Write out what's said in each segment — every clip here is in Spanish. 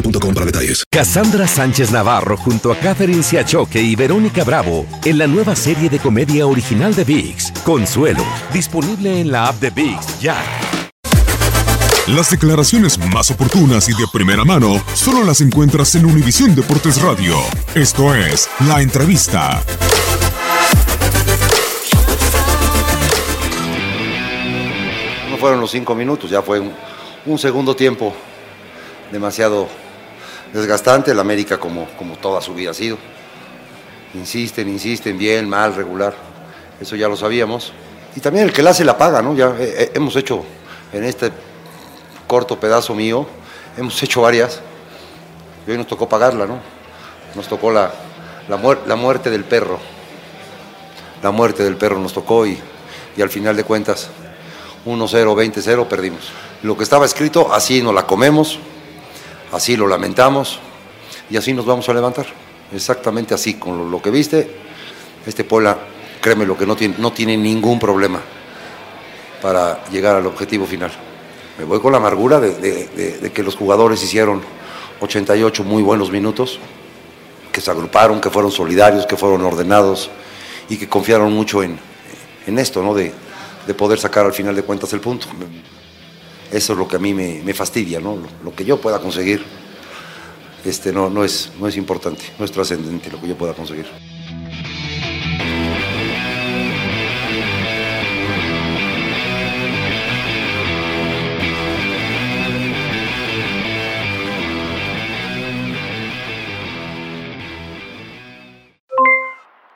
boostmobile.com para detalles. Cassandra Sánchez Navarro junto a Catherine Siachoque y Verónica Bravo en la nueva serie de comedia original de VIX, Consuelo, disponible en la app de VIX ya. Las declaraciones más oportunas y de primera mano solo las encuentras en Univisión Deportes Radio. Esto es La Entrevista. No fueron los cinco minutos, ya fue un, un segundo tiempo demasiado desgastante, el América como, como toda su vida ha sido. Insisten, insisten, bien, mal, regular. Eso ya lo sabíamos. Y también el que la hace la paga, ¿no? Ya eh, eh, hemos hecho en este corto pedazo mío, hemos hecho varias. Y hoy nos tocó pagarla, ¿no? Nos tocó la, la, muer- la muerte del perro. La muerte del perro nos tocó y, y al final de cuentas, 1-0, 20-0, perdimos. Lo que estaba escrito, así nos la comemos, así lo lamentamos y así nos vamos a levantar. Exactamente así, con lo, que viste, este Puebla, créeme lo que no tiene, no tiene ningún problema para llegar al objetivo final. Me voy con la amargura de, que los jugadores hicieron 88 muy buenos minutos, que se agruparon, que fueron solidarios, que fueron ordenados y que confiaron mucho en, esto, ¿no? De poder sacar al final de cuentas el punto. Eso es lo que a mí me, fastidia, ¿no? Lo, lo que yo pueda conseguir este, no, no, es, no es importante, no es trascendente lo que yo pueda conseguir.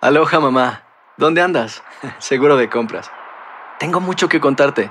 Aloha mamá, ¿dónde andas? Seguro de compras. Tengo mucho que contarte.